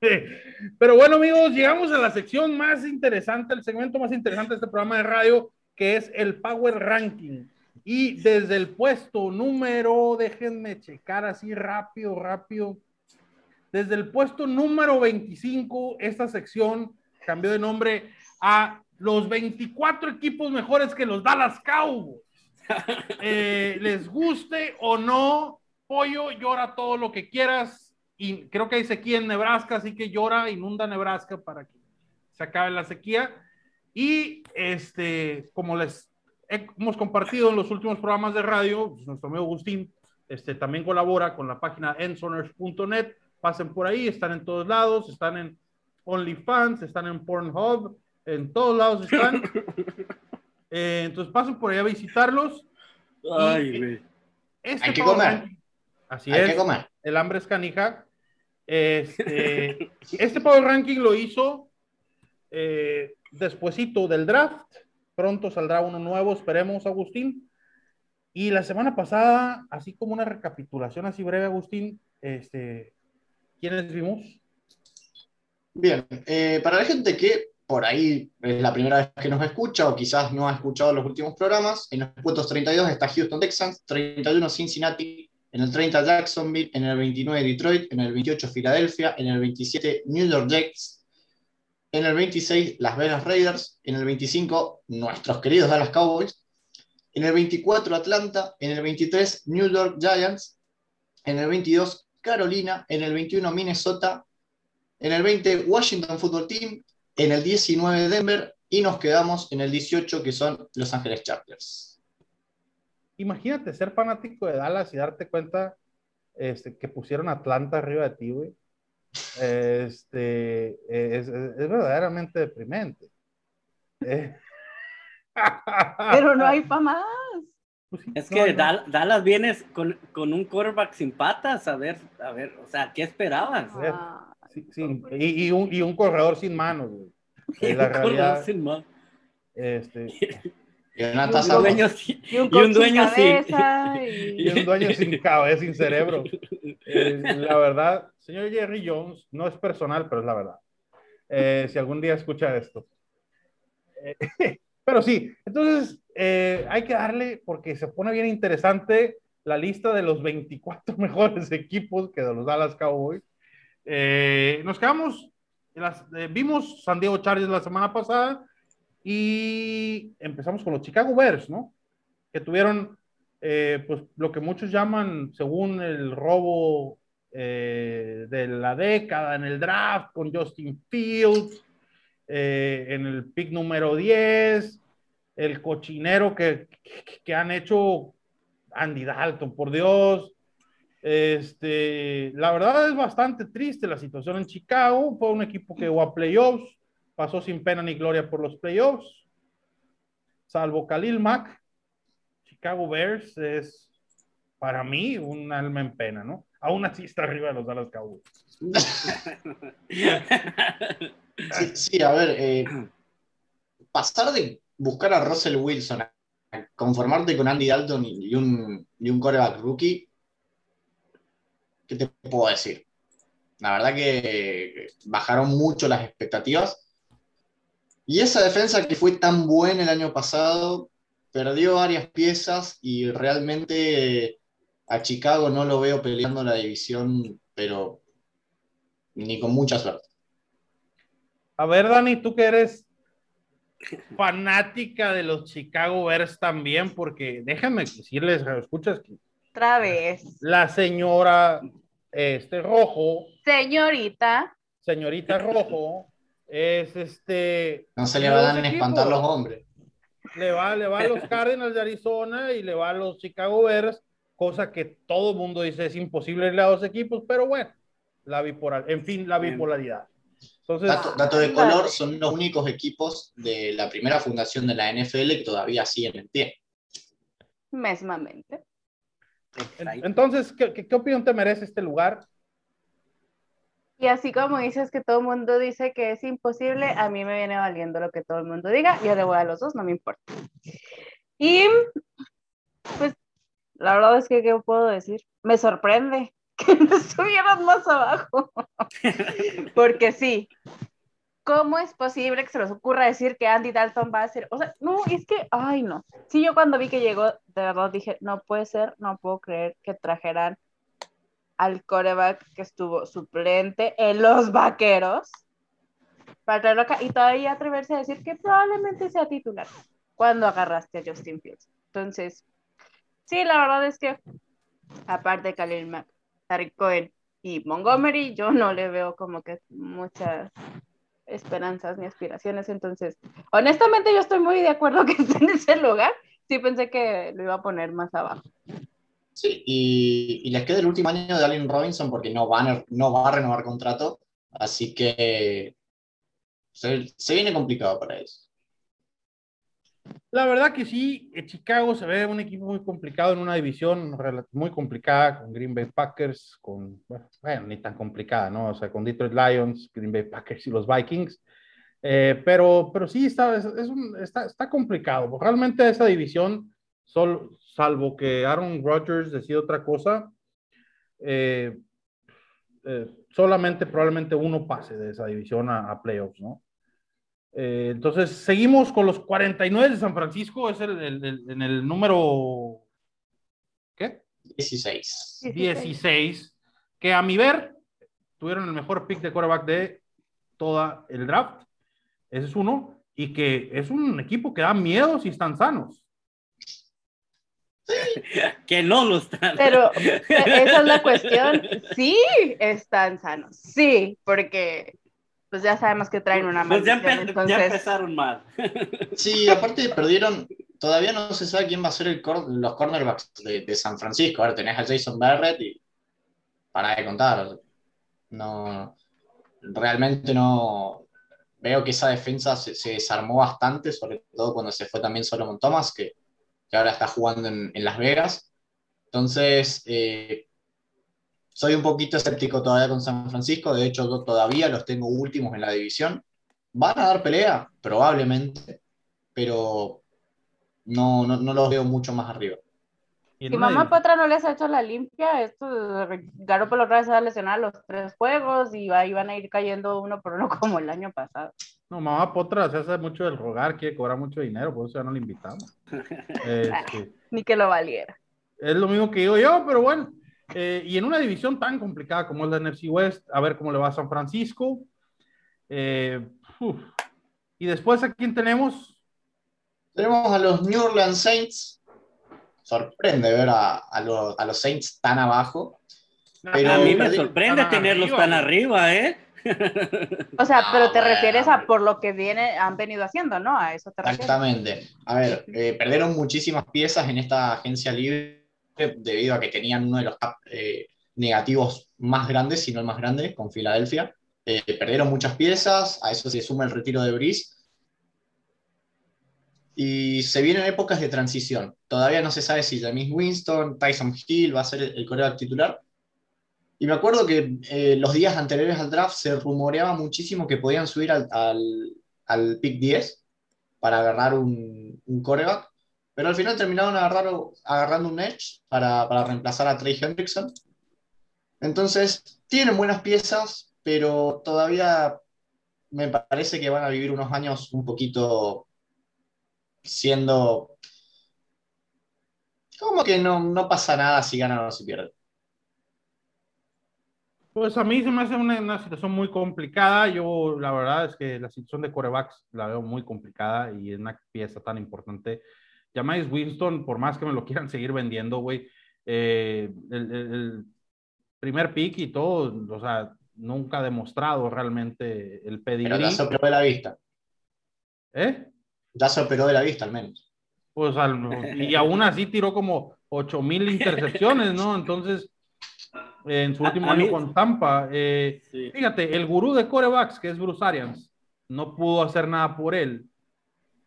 pero bueno, amigos, llegamos a la sección más interesante, el segmento más interesante de este programa de radio, que es el Power Ranking. Y desde el puesto número, déjenme checar así rápido, rápido. Desde el puesto número 25, esta sección cambió de nombre a los 24 equipos mejores que los Dallas Cowboys. Eh, les guste o no, Pollo llora todo lo que quieras. Y creo que hay sequía en Nebraska, así que llora, inunda Nebraska para que se acabe la sequía. Y este, como les he- hemos compartido en los últimos programas de radio, pues, nuestro amigo Agustín este, también colabora con la página ensoners.net. Pasen por ahí, están en todos lados, están en OnlyFans, están en Pornhub, en todos lados están. Eh, entonces pasen por ahí a visitarlos. Ay, güey. Este Hay que comer. Así Hay es, que comer. El hambre es canija. Este, este Power Ranking lo hizo eh, del draft. Pronto saldrá uno nuevo, esperemos, Agustín. Y la semana pasada, así como una recapitulación así breve, Agustín, este, ¿quiénes vimos? Bien, eh, para la gente que por ahí es la primera vez que nos escucha o quizás no ha escuchado los últimos programas, en los puestos 32 está Houston Texans, 31 Cincinnati, en el 30 Jacksonville, en el 29 Detroit, en el 28 Filadelfia, en el 27 New York Jets, en el 26 Las Vegas Raiders, en el 25 nuestros queridos Dallas Cowboys, en el 24 Atlanta, en el 23 New York Giants, en el 22 Carolina, en el 21 Minnesota, en el 20 Washington Football Team, en el 19 Denver y nos quedamos en el 18 que son Los Ángeles Chargers. Imagínate ser fanático de Dallas y darte cuenta este, que pusieron Atlanta arriba de ti, güey. Este, es, es- es verdaderamente deprimente. Eh, Pero no hay para más. pues sí, Es no, que no. Dal- Dallas vienes con, con un quarterback sin patas. A ver, a ver, o sea, ¿qué esperabas? Ah, Sí, sí, Y, y un, y un corredor sin manos, güey. Es la Un corredor realidad. sin ma- Este, Y y Jonathan un Samos. dueño sin- Y un, Y un sin dueño sin- cabeza y y- un dueño sin cabeza, sin cerebro. Eh, la verdad, señor Jerry Jones, no es personal, pero es la verdad. Eh, si algún día escucha esto. Eh, pero sí, entonces eh, hay que darle, porque se pone bien interesante la lista de los 24 mejores equipos que de los Dallas Cowboys. Eh, nos quedamos, las- eh, vimos San Diego Chargers la semana pasada y empezamos con los Chicago Bears, ¿no? Que tuvieron eh, pues lo que muchos llaman, según el robo eh, de la década en el draft con Justin Fields, eh, en el pick número 10, el cochinero que, que, que han hecho Andy Dalton, por Dios. Este, la verdad es bastante triste la situación en Chicago. Fue un equipo que llegó a playoffs, pasó sin pena ni gloria por los playoffs, salvo Khalil Mack. Chicago Bears es para mí un alma en pena, ¿no? Aún así está arriba de los Dallas Cowboys. Sí, a ver, eh, pasar de buscar a Russell Wilson a conformarte con Andy Dalton y un, y un quarterback rookie, ¿qué te puedo decir? La verdad que bajaron mucho las expectativas. Y esa defensa que fue tan buena el año pasado, perdió varias piezas y realmente a Chicago no lo veo peleando la división, pero ni con mucha suerte. A ver, Dani, tú que eres fanática de los Chicago Bears también, porque déjame decirles, escuchas que Otra vez. la señora este rojo, Señorita. señorita rojo, es este No se le de van dos a espantar los hombres. le va, le va a los Cardinals de Arizona y le va a los Chicago Bears, cosa que todo el mundo dice es imposible irle a dos equipos, pero bueno, la bipolar, en fin, la bipolaridad. Entonces, Dato, dato de color, son los únicos equipos de la primera fundación de la NFL que todavía siguen en pie. Mesmamente. en- entonces ¿qué, qué, qué opinión te merece este lugar? Y así como dices que todo el mundo dice que es imposible, a mí me viene valiendo lo que todo el mundo diga. Yo le voy a los dos, no me importa. Y pues la verdad es que, ¿qué puedo decir? Me sorprende que no estuvieran más abajo. Porque sí, ¿cómo es posible que se les ocurra decir que Andy Dalton va a ser? O sea, no, es que, ay, no. Sí, yo cuando vi que llegó, de verdad dije, no puede ser, no puedo creer que trajeran al coreback que estuvo suplente en los vaqueros para traerlo acá y todavía atreverse a decir que probablemente sea titular cuando agarraste a Justin Fields. Entonces, sí, la verdad es que aparte de Khalil Mack, y Montgomery, yo no le veo como que muchas esperanzas ni aspiraciones. Entonces, honestamente, yo estoy muy de acuerdo que esté en ese lugar. Sí pensé que lo iba a poner más abajo. Sí, y, y les queda el último año de Allen Robinson porque no, van a- no va a renovar contrato, así que se, se viene complicado para ellos. La verdad que sí, eh, Chicago se ve un equipo muy complicado en una división muy complicada con Green Bay Packers, con, bueno, ni tan complicada, ¿no? O sea, con Detroit Lions, Green Bay Packers y los Vikings. Eh, pero, pero sí, está, es, es un- está, está complicado. Realmente esa división, sol- salvo que Aaron Rodgers decida otra cosa, eh, eh, solamente probablemente uno pase de esa división a, a playoffs, ¿no? Eh, entonces, seguimos con los 49 de San Francisco, es el, el- el- en el número, ¿qué? 16. 16, que a mi ver, tuvieron el mejor pick de quarterback de toda el draft. Ese es uno. Y que es un equipo que da miedo si están sanos. que no lo están. Pero e- esa es la cuestión. Sí, están sanos. Sí, porque pues ya sabemos que traen una Pues ya, maldición. empe- entonces, ya empezaron mal. Sí, aparte perdieron, todavía no se sabe quién va a ser el cor- los cornerbacks de, de San Francisco. Ahora tenés a Jason Barrett y para de contar. No, realmente no. Veo que esa defensa se, se desarmó bastante, sobre todo cuando se fue también Solomon Thomas, que, que ahora está jugando en, en Las Vegas. Entonces, eh, soy un poquito escéptico todavía con San Francisco. De hecho, yo todavía los tengo últimos en la división. ¿Van a dar pelea? Probablemente, pero no, no, no los veo mucho más arriba. Si una mamá Potra no les ha hecho la limpia, esto Garoppolo otra vez se va a lesionar los tres juegos y ahí van a ir cayendo uno por uno como el año pasado. No, mamá Potra se hace mucho del rogar, quiere cobrar mucho dinero, por eso ya no le invitamos. Este, Ni que lo valiera. Es lo mismo que digo yo, pero bueno. Eh, y en una división tan complicada como es la NFC West, a ver cómo le va a San Francisco. Eh. Y después, ¿a quién tenemos? Tenemos a los New Orleans Saints. Sorprende ver a, a los, a los Saints tan abajo. Pero- a mí me sorprende tenerlos arriba, tan arriba, ¿eh? O sea, Ah, pero te bueno, refieres a por lo que viene, han venido haciendo, ¿no? A eso te refieres. Exactamente. A ver, eh, perdieron muchísimas piezas en esta agencia libre debido a que tenían uno de los cap, eh, negativos más grandes, si no el más grande, con Filadelfia. Eh, perdieron muchas piezas, a eso se suma el retiro de Brice. Y se vienen épocas de transición. Todavía no se sabe si James Winston, Tyson Hill va a ser el, el coreback titular. Y me acuerdo que eh, los días anteriores al draft se rumoreaba muchísimo que podían subir al, al, pick 10 para agarrar un, un coreback, pero al final terminaron agarrar, agarrando un edge para, para reemplazar a Trey Hendrickson. Entonces, tienen buenas piezas, pero todavía me parece que van a vivir unos años un poquito siendo como que no, no pasa nada si ganan o si pierden. Pues a mí se me hace una, una situación muy complicada. Yo, la verdad es que la situación de corebacks la veo muy complicada y es una pieza tan importante. Jamáis Winston, por más que me lo quieran seguir vendiendo, güey, eh, el, el- primer pick y todo, o sea, nunca ha demostrado realmente el Pero pedigrí. ya se operó de la vista. ¿Eh? Ya se operó de la vista, al menos. Pues al- y aún así tiró como 8000 intercepciones, ¿no? Entonces, en su último a año mí- con Tampa, eh, Sí. fíjate, el gurú de corebacks, que es Bruce Arians, no pudo hacer nada por él.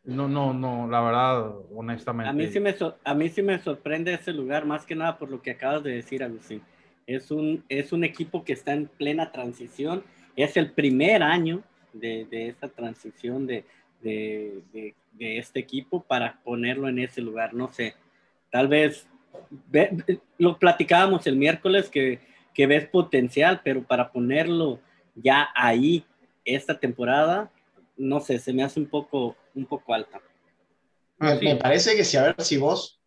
No, no, no, la verdad, honestamente. A mí, sí me a mí sí me sorprende ese lugar, más que nada por lo que acabas de decir, Agustín. Es un, es un equipo que está en plena transición. Es el primer año de, de esta transición de, de, de- de este equipo para ponerlo en ese lugar. No sé, tal vez ve- lo platicábamos el miércoles que, que ves potencial, pero para ponerlo ya ahí esta temporada, no sé, se me hace un poco, un poco alta. Me, sí. me parece que si a ver si vos,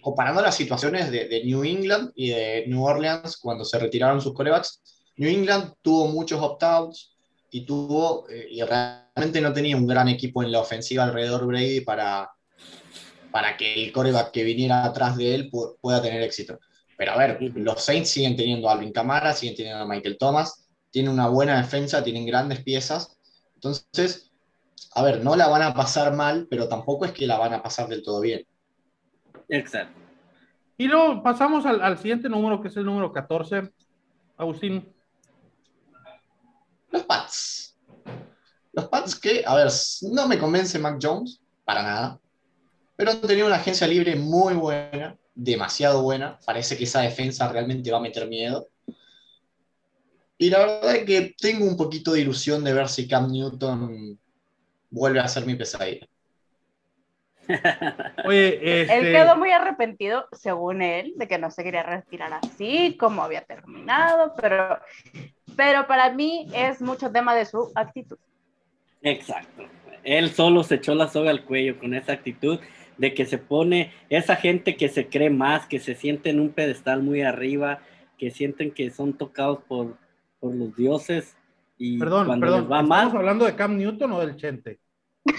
comparando las situaciones de, de New England y de New Orleans cuando se retiraron sus corebacks, New England tuvo muchos opt-outs y tuvo, eh, y realmente no tenía un gran equipo en la ofensiva alrededor de Brady para, para que el coreback que viniera atrás de él pu- pueda tener éxito. Pero a ver, los Saints siguen teniendo a Alvin Kamara, siguen teniendo a Michael Thomas, tienen una buena defensa, tienen grandes piezas. Entonces, a ver, no la van a pasar mal, pero tampoco es que la van a pasar del todo bien. Exacto. Y luego pasamos al, al siguiente número, que es el número 14. Agustín, Los Pats. Los Pats que, a ver, no me convence Mac Jones, para nada, pero han tenido una agencia libre muy buena, demasiado buena. Parece que esa defensa realmente va a meter miedo. Y la verdad es que tengo un poquito de ilusión de ver si Cam Newton vuelve a ser mi pesadilla. oye, este, Él quedó muy arrepentido, según él, de que no se quería retirar así, como había terminado, pero, pero para mí es mucho tema de su actitud. Exacto. Él solo se echó la soga al cuello con esa actitud de que se pone esa gente que se cree más, que se siente en un pedestal muy arriba, que sienten que son tocados por, por los dioses y perdón, cuando perdón, les va ¿estamos mal, hablando de Cam Newton o del Chente?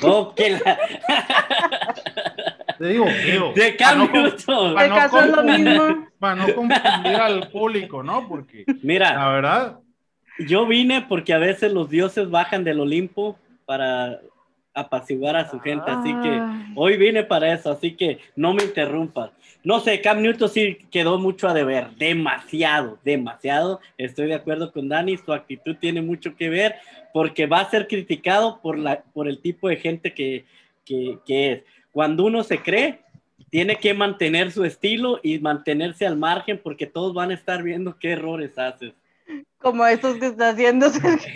¡oh, que la- Te digo, digo, de no Cam Newton! para El no caso es lo confundir- mismo. Para no confundir al público, ¿no? Porque Mira, la verdad, yo vine porque a veces los dioses bajan del Olimpo para apaciguar a su gente, así que. Hoy vine para eso, así que no me interrumpas. No sé, Cam Newton sí quedó mucho a deber, demasiado, demasiado. Estoy de acuerdo con Dani, su actitud tiene mucho que ver porque va a ser criticado por, la, por el tipo de gente que, que, que es. Cuando uno se cree, tiene que mantener su estilo y mantenerse al margen porque todos van a estar viendo qué errores haces. Como estos que está haciendo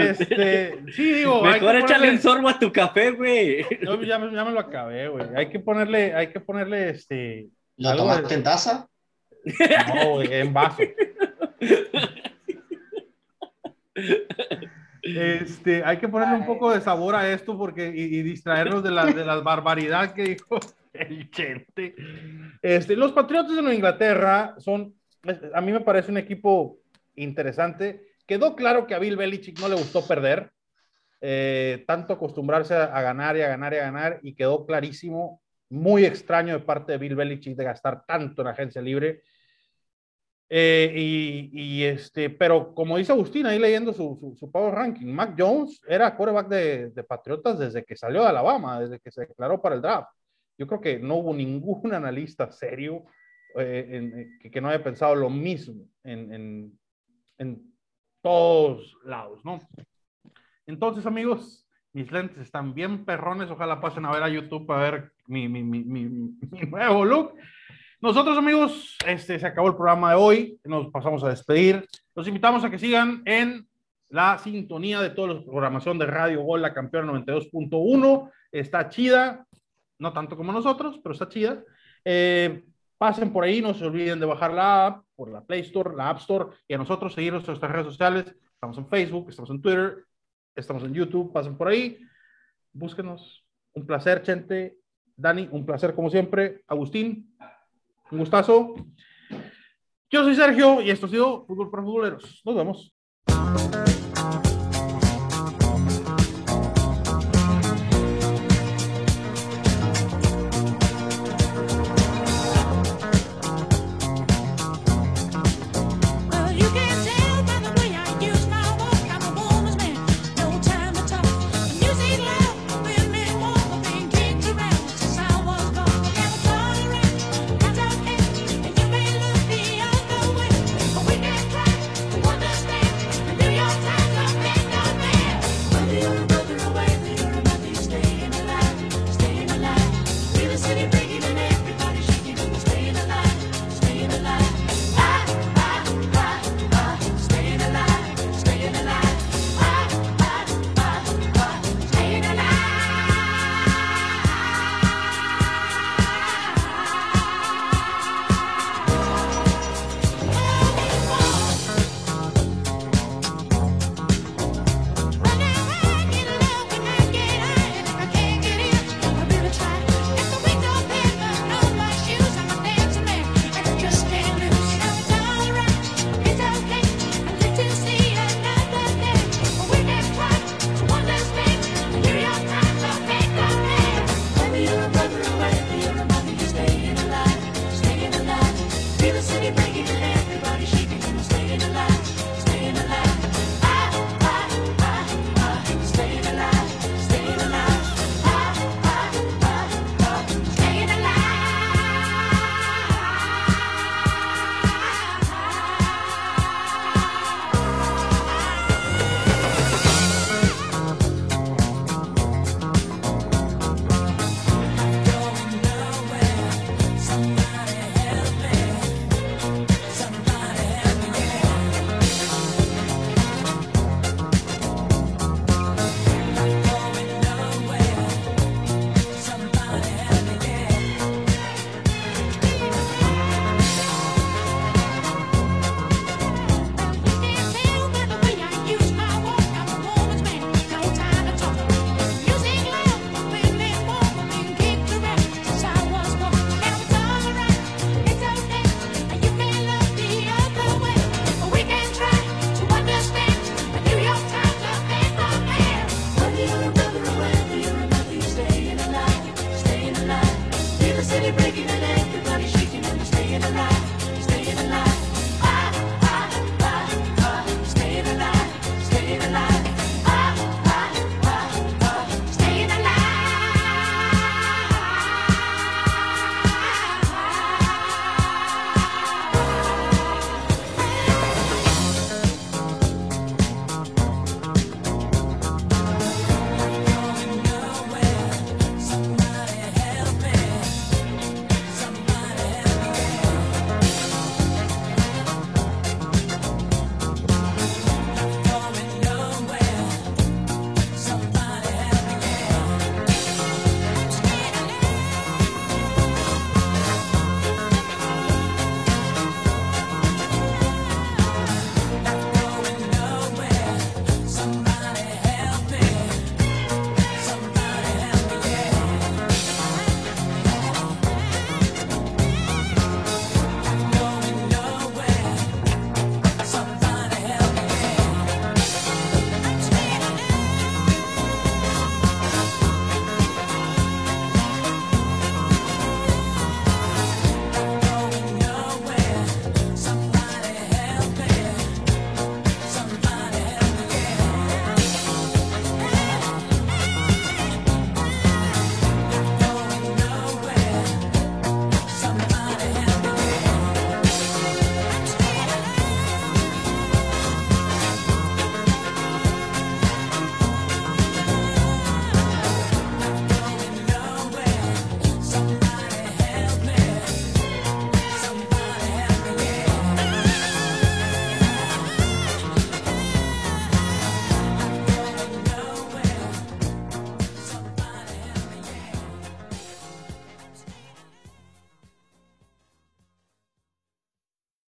este, sí, digo, Mejor échale un sorbo a tu café, güey. Yo ya, me- ya me lo acabé, güey. Hay que ponerle, hay que ponerle, este, ¿Lo tomaste de- en taza? no, güey, en vaso. Este, hay que ponerle un poco de sabor a esto porque y, y distraernos de la, de la barbaridad que dijo el Chente. Este, los Patriotas de Nueva Inglaterra son, a mí me parece un equipo interesante. Quedó claro que a Bill Belichick no le gustó perder, eh, tanto acostumbrarse a, a ganar y a ganar y a ganar, y quedó clarísimo, muy extraño de parte de Bill Belichick de gastar tanto en agencia libre. Eh, y, y, este, pero como dice Agustín ahí leyendo su, su, su, Power Ranking, Mac Jones era quarterback de, de, Patriotas desde que salió de Alabama, desde que se declaró para el draft. Yo creo que no hubo ningún analista serio eh, en- eh, que, no haya pensado lo mismo en, en, en todos lados, ¿no? Entonces, amigos, mis lentes están bien perrones. Ojalá pasen a ver a YouTube para ver mi, mi, mi, mi, nuevo look. Nosotros, amigos, este, se acabó el programa de hoy. Nos pasamos a despedir. Los invitamos a que sigan en la sintonía de toda la programación de Radio Gol, la campeona 92.1. Está chida, no tanto como nosotros, pero está chida. Eh, pasen por ahí, no se olviden de bajar la app por la Play Store, la App Store y a nosotros seguirnos en nuestras redes sociales. Estamos en Facebook, estamos en Twitter, estamos en YouTube. Pasen por ahí, búsquenos. Un placer, Chente. Dani, un placer como siempre. Agustín, un gustazo. Yo soy Sergio y esto ha sido Fútbol para Futboleros. Nos vemos.